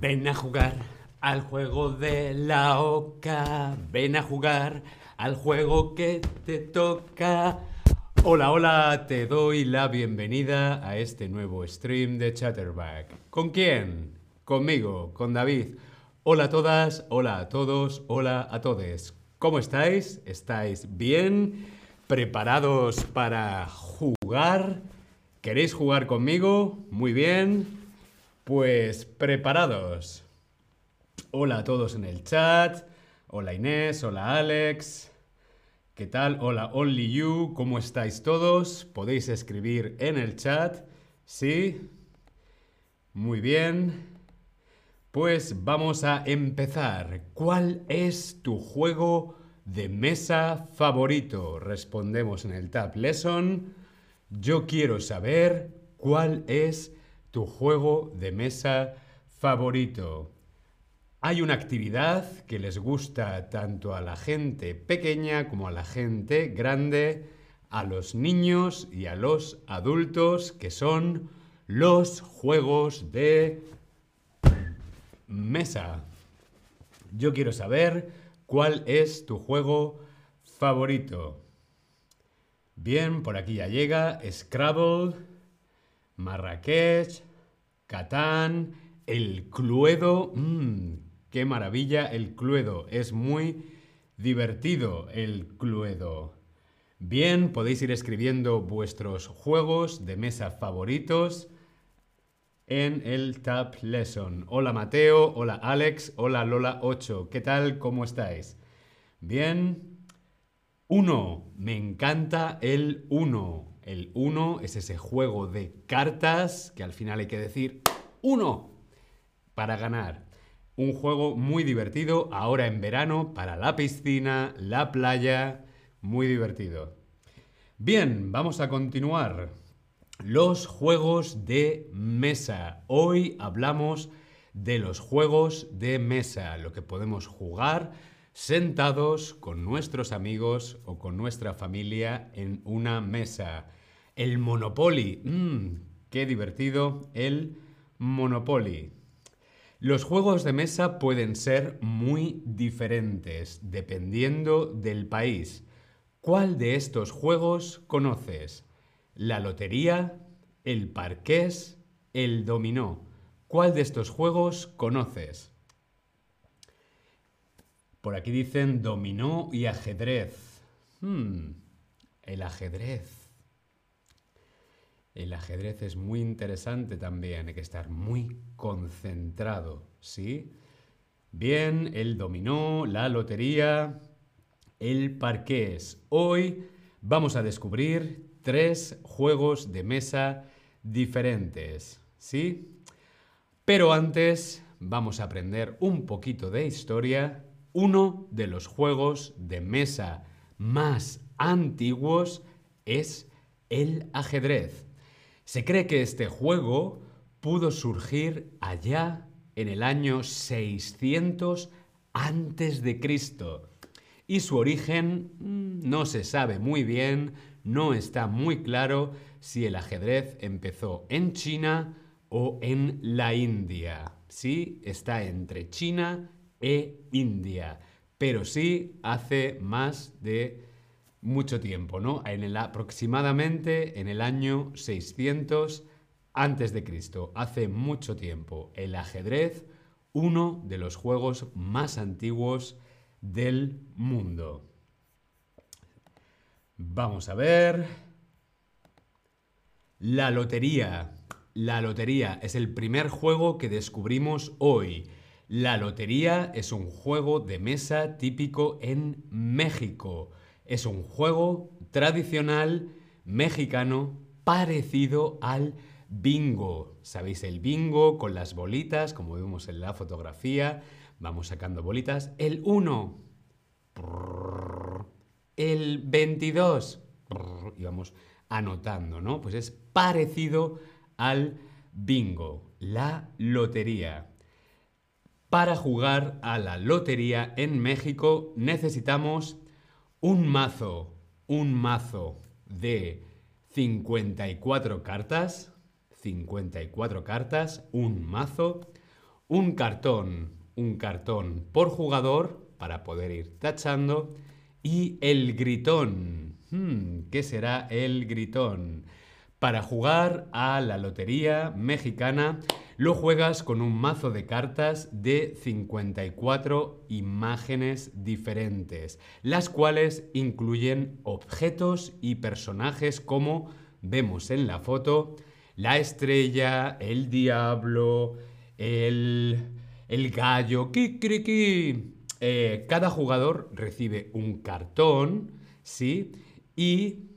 Ven a jugar al juego de la oca. Ven a jugar al juego que te toca. Hola, hola, te doy la bienvenida a este nuevo stream de Chatterback. ¿Con quién? Conmigo, con David. Hola a todas, hola a todos, hola a todes. ¿Cómo estáis? ¿Estáis bien? ¿Preparados para jugar? ¿Queréis jugar conmigo? Muy bien. Pues preparados. Hola a todos en el chat. Hola Inés, hola Alex. ¿Qué tal? Hola Only You. ¿Cómo estáis todos? Podéis escribir en el chat. ¿Sí? Muy bien. Pues vamos a empezar. ¿Cuál es tu juego de mesa favorito? Respondemos en el Tab Lesson. Yo quiero saber cuál es tu juego de mesa favorito. Hay una actividad que les gusta tanto a la gente pequeña como a la gente grande, a los niños y a los adultos, que son los juegos de mesa. Yo quiero saber cuál es tu juego favorito. Bien, por aquí ya llega Scrabble, Marrakech, Catán, el Cluedo. Mmm, ¡Qué maravilla el Cluedo! Es muy divertido el Cluedo. Bien, podéis ir escribiendo vuestros juegos de mesa favoritos en el Tab Lesson. Hola Mateo, hola Alex, hola Lola8. ¿Qué tal? ¿Cómo estáis? Bien, 1. Me encanta el 1. El 1 es ese juego de cartas que al final hay que decir 1 para ganar. Un juego muy divertido ahora en verano para la piscina, la playa. Muy divertido. Bien, vamos a continuar. Los juegos de mesa. Hoy hablamos de los juegos de mesa, lo que podemos jugar sentados con nuestros amigos o con nuestra familia en una mesa. El Monopoly. Mmm, qué divertido el Monopoly. Los juegos de mesa pueden ser muy diferentes dependiendo del país. ¿Cuál de estos juegos conoces? ¿La lotería? ¿El parqués? ¿El dominó? ¿Cuál de estos juegos conoces? Por aquí dicen dominó y ajedrez. Hmm, el ajedrez. El ajedrez es muy interesante también, hay que estar muy concentrado, ¿sí? Bien, el dominó, la lotería, el parqués. Hoy vamos a descubrir tres juegos de mesa diferentes, ¿sí? Pero antes vamos a aprender un poquito de historia uno de los juegos de mesa más antiguos es el ajedrez. Se cree que este juego pudo surgir allá en el año 600 antes de Cristo. Y su origen mm, no se sabe muy bien, no está muy claro si el ajedrez empezó en China o en la India. Sí, está entre China e India, pero sí hace más de mucho tiempo, ¿no? En el, aproximadamente en el año 600 antes de Cristo, hace mucho tiempo, el ajedrez, uno de los juegos más antiguos del mundo. Vamos a ver. La lotería. La lotería es el primer juego que descubrimos hoy. La lotería es un juego de mesa típico en México. Es un juego tradicional mexicano parecido al bingo. ¿Sabéis el bingo con las bolitas, como vemos en la fotografía? Vamos sacando bolitas. El 1. El 22. Y vamos anotando, ¿no? Pues es parecido al bingo, la lotería. Para jugar a la lotería en México necesitamos un mazo, un mazo de 54 cartas, 54 cartas, un mazo, un cartón, un cartón por jugador para poder ir tachando y el gritón. Hmm, ¿Qué será el gritón? Para jugar a la lotería mexicana lo juegas con un mazo de cartas de 54 imágenes diferentes, las cuales incluyen objetos y personajes como vemos en la foto, la estrella, el diablo, el, el gallo, kikiriki. Eh, cada jugador recibe un cartón, ¿sí? Y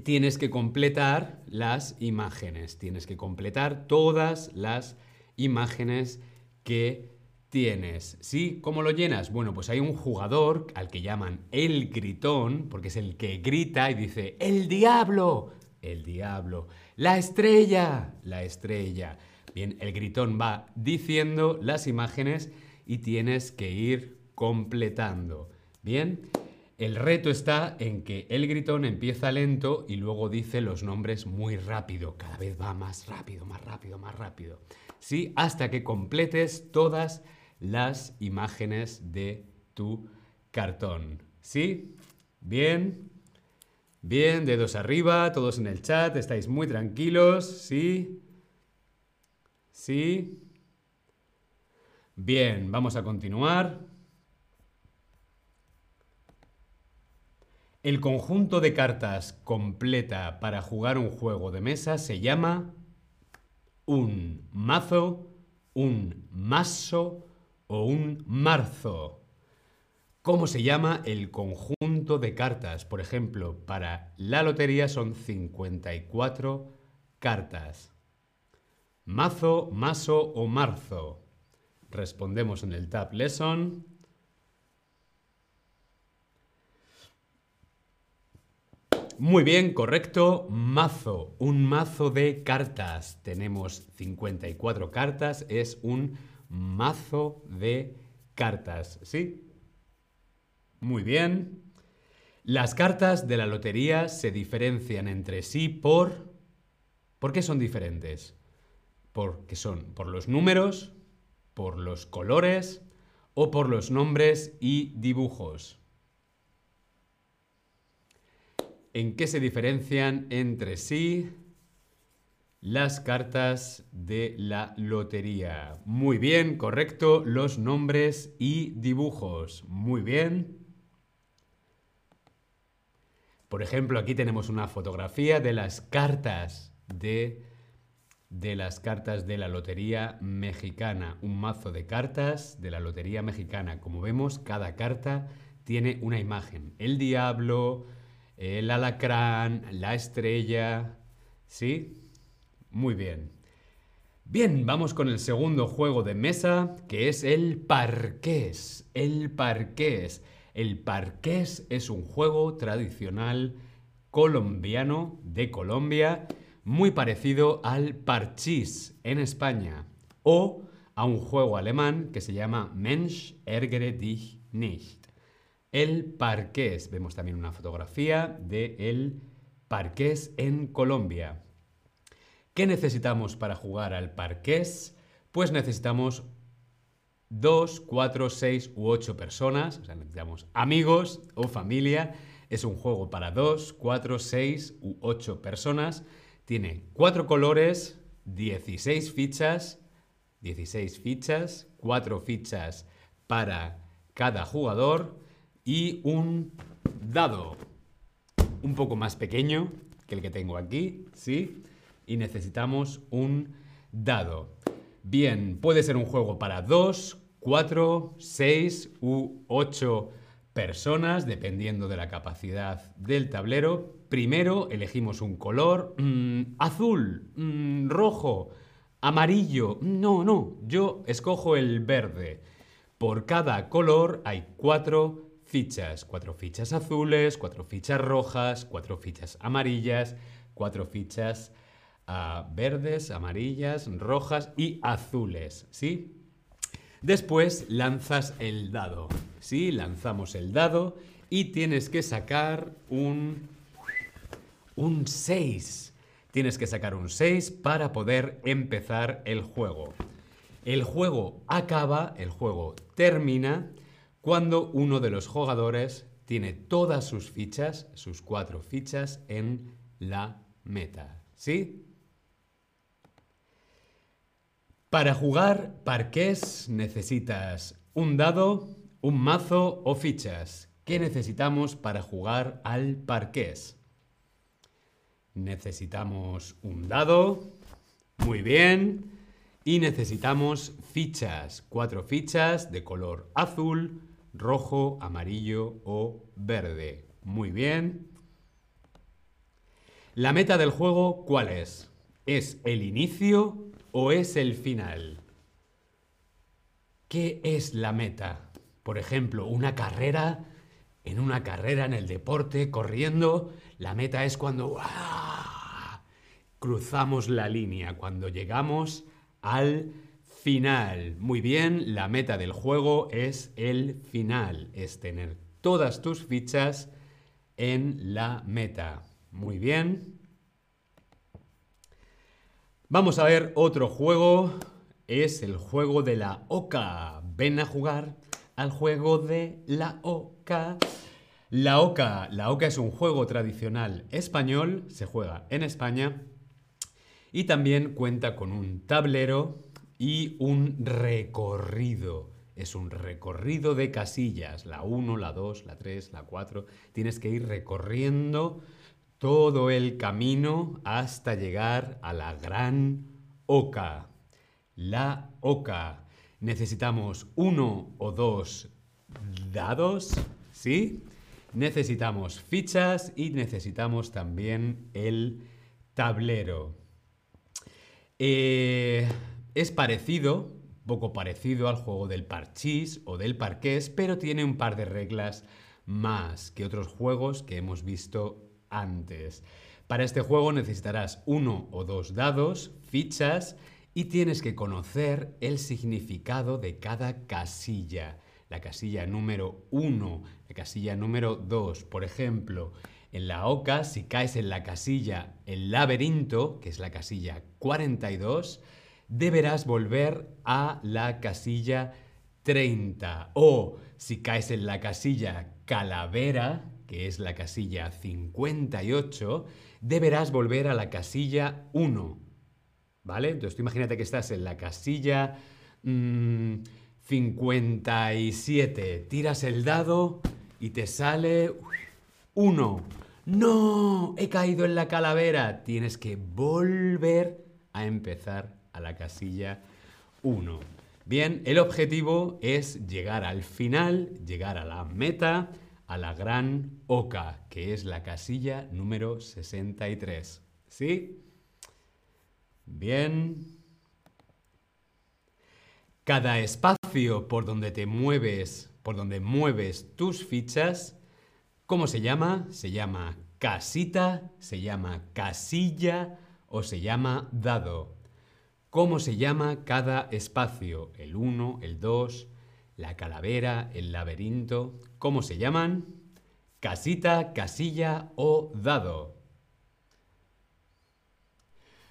tienes que completar las imágenes. Tienes que completar todas las imágenes que tienes. ¿Sí? ¿Cómo lo llenas? Bueno, pues hay un jugador al que llaman el gritón, porque es el que grita y dice, ¡El diablo! El diablo. ¡La estrella! La estrella. Bien, el gritón va diciendo las imágenes y tienes que ir completando. Bien, el reto está en que el gritón empieza lento y luego dice los nombres muy rápido. Cada vez va más rápido, más rápido, más rápido. ¿Sí? Hasta que completes todas las imágenes de tu cartón. ¿Sí? Bien. Bien, dedos arriba, todos en el chat, estáis muy tranquilos, ¿sí? ¿Sí? Bien, vamos a continuar. El conjunto de cartas completa para jugar un juego de mesa se llama un mazo, un mazo o un marzo. ¿Cómo se llama el conjunto de cartas? Por ejemplo, para la lotería son 54 cartas. Mazo, mazo o marzo. Respondemos en el Tab Lesson. Muy bien, correcto. Mazo, un mazo de cartas. Tenemos 54 cartas, es un mazo de cartas, ¿sí? Muy bien. Las cartas de la lotería se diferencian entre sí por... ¿Por qué son diferentes? Porque son por los números, por los colores o por los nombres y dibujos. ¿En qué se diferencian entre sí las cartas de la lotería? Muy bien, correcto, los nombres y dibujos. Muy bien. Por ejemplo, aquí tenemos una fotografía de las cartas de, de las cartas de la lotería mexicana. Un mazo de cartas de la lotería mexicana. Como vemos, cada carta tiene una imagen. El diablo, el alacrán, la estrella. ¿Sí? Muy bien. Bien, vamos con el segundo juego de mesa, que es el parqués. El parqués. El parqués es un juego tradicional colombiano de Colombia, muy parecido al parchís en España, o a un juego alemán que se llama Mensch ärgere dich nicht. El Parqués. Vemos también una fotografía de el Parqués en Colombia. ¿Qué necesitamos para jugar al Parqués? Pues necesitamos dos, cuatro, seis u ocho personas, o sea, necesitamos amigos o familia. Es un juego para dos, cuatro, seis u ocho personas. Tiene cuatro colores, 16 fichas, 16 fichas, cuatro fichas para cada jugador y un dado un poco más pequeño que el que tengo aquí, ¿sí? Y necesitamos un dado. Bien, puede ser un juego para 2, 4, 6 u 8 personas, dependiendo de la capacidad del tablero. Primero elegimos un color mm, azul, mm, rojo, amarillo. No, no, yo escojo el verde. Por cada color hay cuatro fichas. Cuatro fichas azules, cuatro fichas rojas, cuatro fichas amarillas, cuatro fichas ah, verdes, amarillas, rojas y azules. ¿Sí? Después lanzas el dado. ¿Sí? Lanzamos el dado y tienes que sacar un... un 6. Tienes que sacar un 6 para poder empezar el juego. El juego acaba, el juego termina, cuando uno de los jugadores tiene todas sus fichas, sus cuatro fichas, en la meta. ¿Sí? Para jugar parqués necesitas un dado, un mazo o fichas. ¿Qué necesitamos para jugar al parqués? Necesitamos un dado, muy bien, y necesitamos fichas, cuatro fichas de color azul, rojo, amarillo o verde. Muy bien. La meta del juego, ¿cuál es? ¿Es el inicio o es el final? ¿Qué es la meta? Por ejemplo, una carrera, en una carrera en el deporte, corriendo, la meta es cuando cruzamos la línea, cuando llegamos al final. Muy bien, la meta del juego es el final, es tener todas tus fichas en la meta. Muy bien. Vamos a ver otro juego. Es el juego de la oca. Ven a jugar al juego de la oca. La oca. La oca es un juego tradicional español. Se juega en España. Y también cuenta con un tablero y un recorrido. Es un recorrido de casillas, la 1, la 2, la 3, la 4. Tienes que ir recorriendo todo el camino hasta llegar a la gran oca. La oca. Necesitamos uno o dos dados, ¿sí? Necesitamos fichas y necesitamos también el tablero. Eh, es parecido, poco parecido al juego del parchís o del parqués, pero tiene un par de reglas más que otros juegos que hemos visto antes. Para este juego necesitarás uno o dos dados, fichas y tienes que conocer el significado de cada casilla. La casilla número 1, la casilla número 2. Por ejemplo, en la OCA, si caes en la casilla El laberinto, que es la casilla 42, deberás volver a la casilla 30. O si caes en la casilla Calavera, que es la casilla 58, deberás volver a la casilla 1. ¿Vale? Entonces tú imagínate que estás en la casilla 57. Mm, Tiras el dado y te sale 1. ¡No! He caído en la calavera. Tienes que volver a empezar a la casilla 1. Bien, el objetivo es llegar al final, llegar a la meta a la gran oca, que es la casilla número 63. ¿Sí? Bien. Cada espacio por donde te mueves, por donde mueves tus fichas, ¿cómo se llama? Se llama casita, se llama casilla o se llama dado. ¿Cómo se llama cada espacio? El 1, el 2, la calavera, el laberinto. ¿Cómo se llaman? Casita, casilla o dado.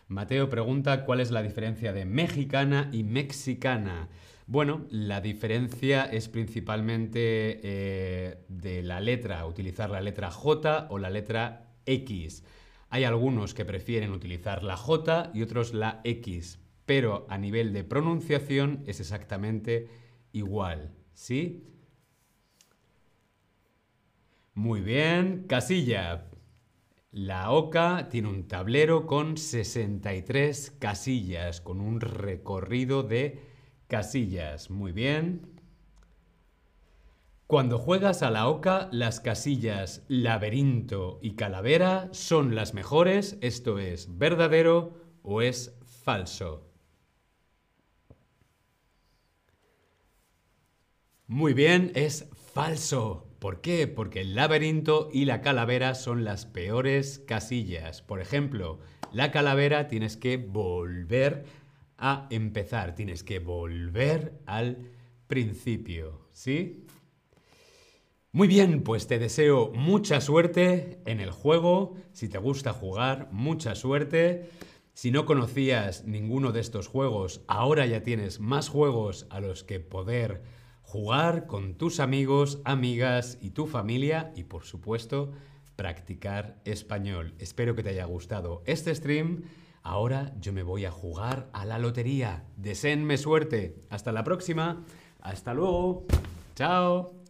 Mateo pregunta cuál es la diferencia de mexicana y mexicana. Bueno, la diferencia es principalmente eh, de la letra, utilizar la letra J o la letra X. Hay algunos que prefieren utilizar la J y otros la X, pero a nivel de pronunciación es exactamente igual, ¿sí? Muy bien, casilla. La OCA tiene un tablero con 63 casillas, con un recorrido de casillas. Muy bien. Cuando juegas a la OCA, las casillas laberinto y calavera son las mejores, esto es verdadero o es falso. Muy bien, es falso. ¿Por qué? Porque el laberinto y la calavera son las peores casillas. Por ejemplo, la calavera tienes que volver a empezar, tienes que volver al principio, ¿sí? Muy bien, pues te deseo mucha suerte en el juego. Si te gusta jugar, mucha suerte. Si no conocías ninguno de estos juegos, ahora ya tienes más juegos a los que poder jugar con tus amigos, amigas y tu familia y por supuesto practicar español. Espero que te haya gustado este stream. Ahora yo me voy a jugar a la lotería. Deseenme suerte. Hasta la próxima. Hasta luego. Chao.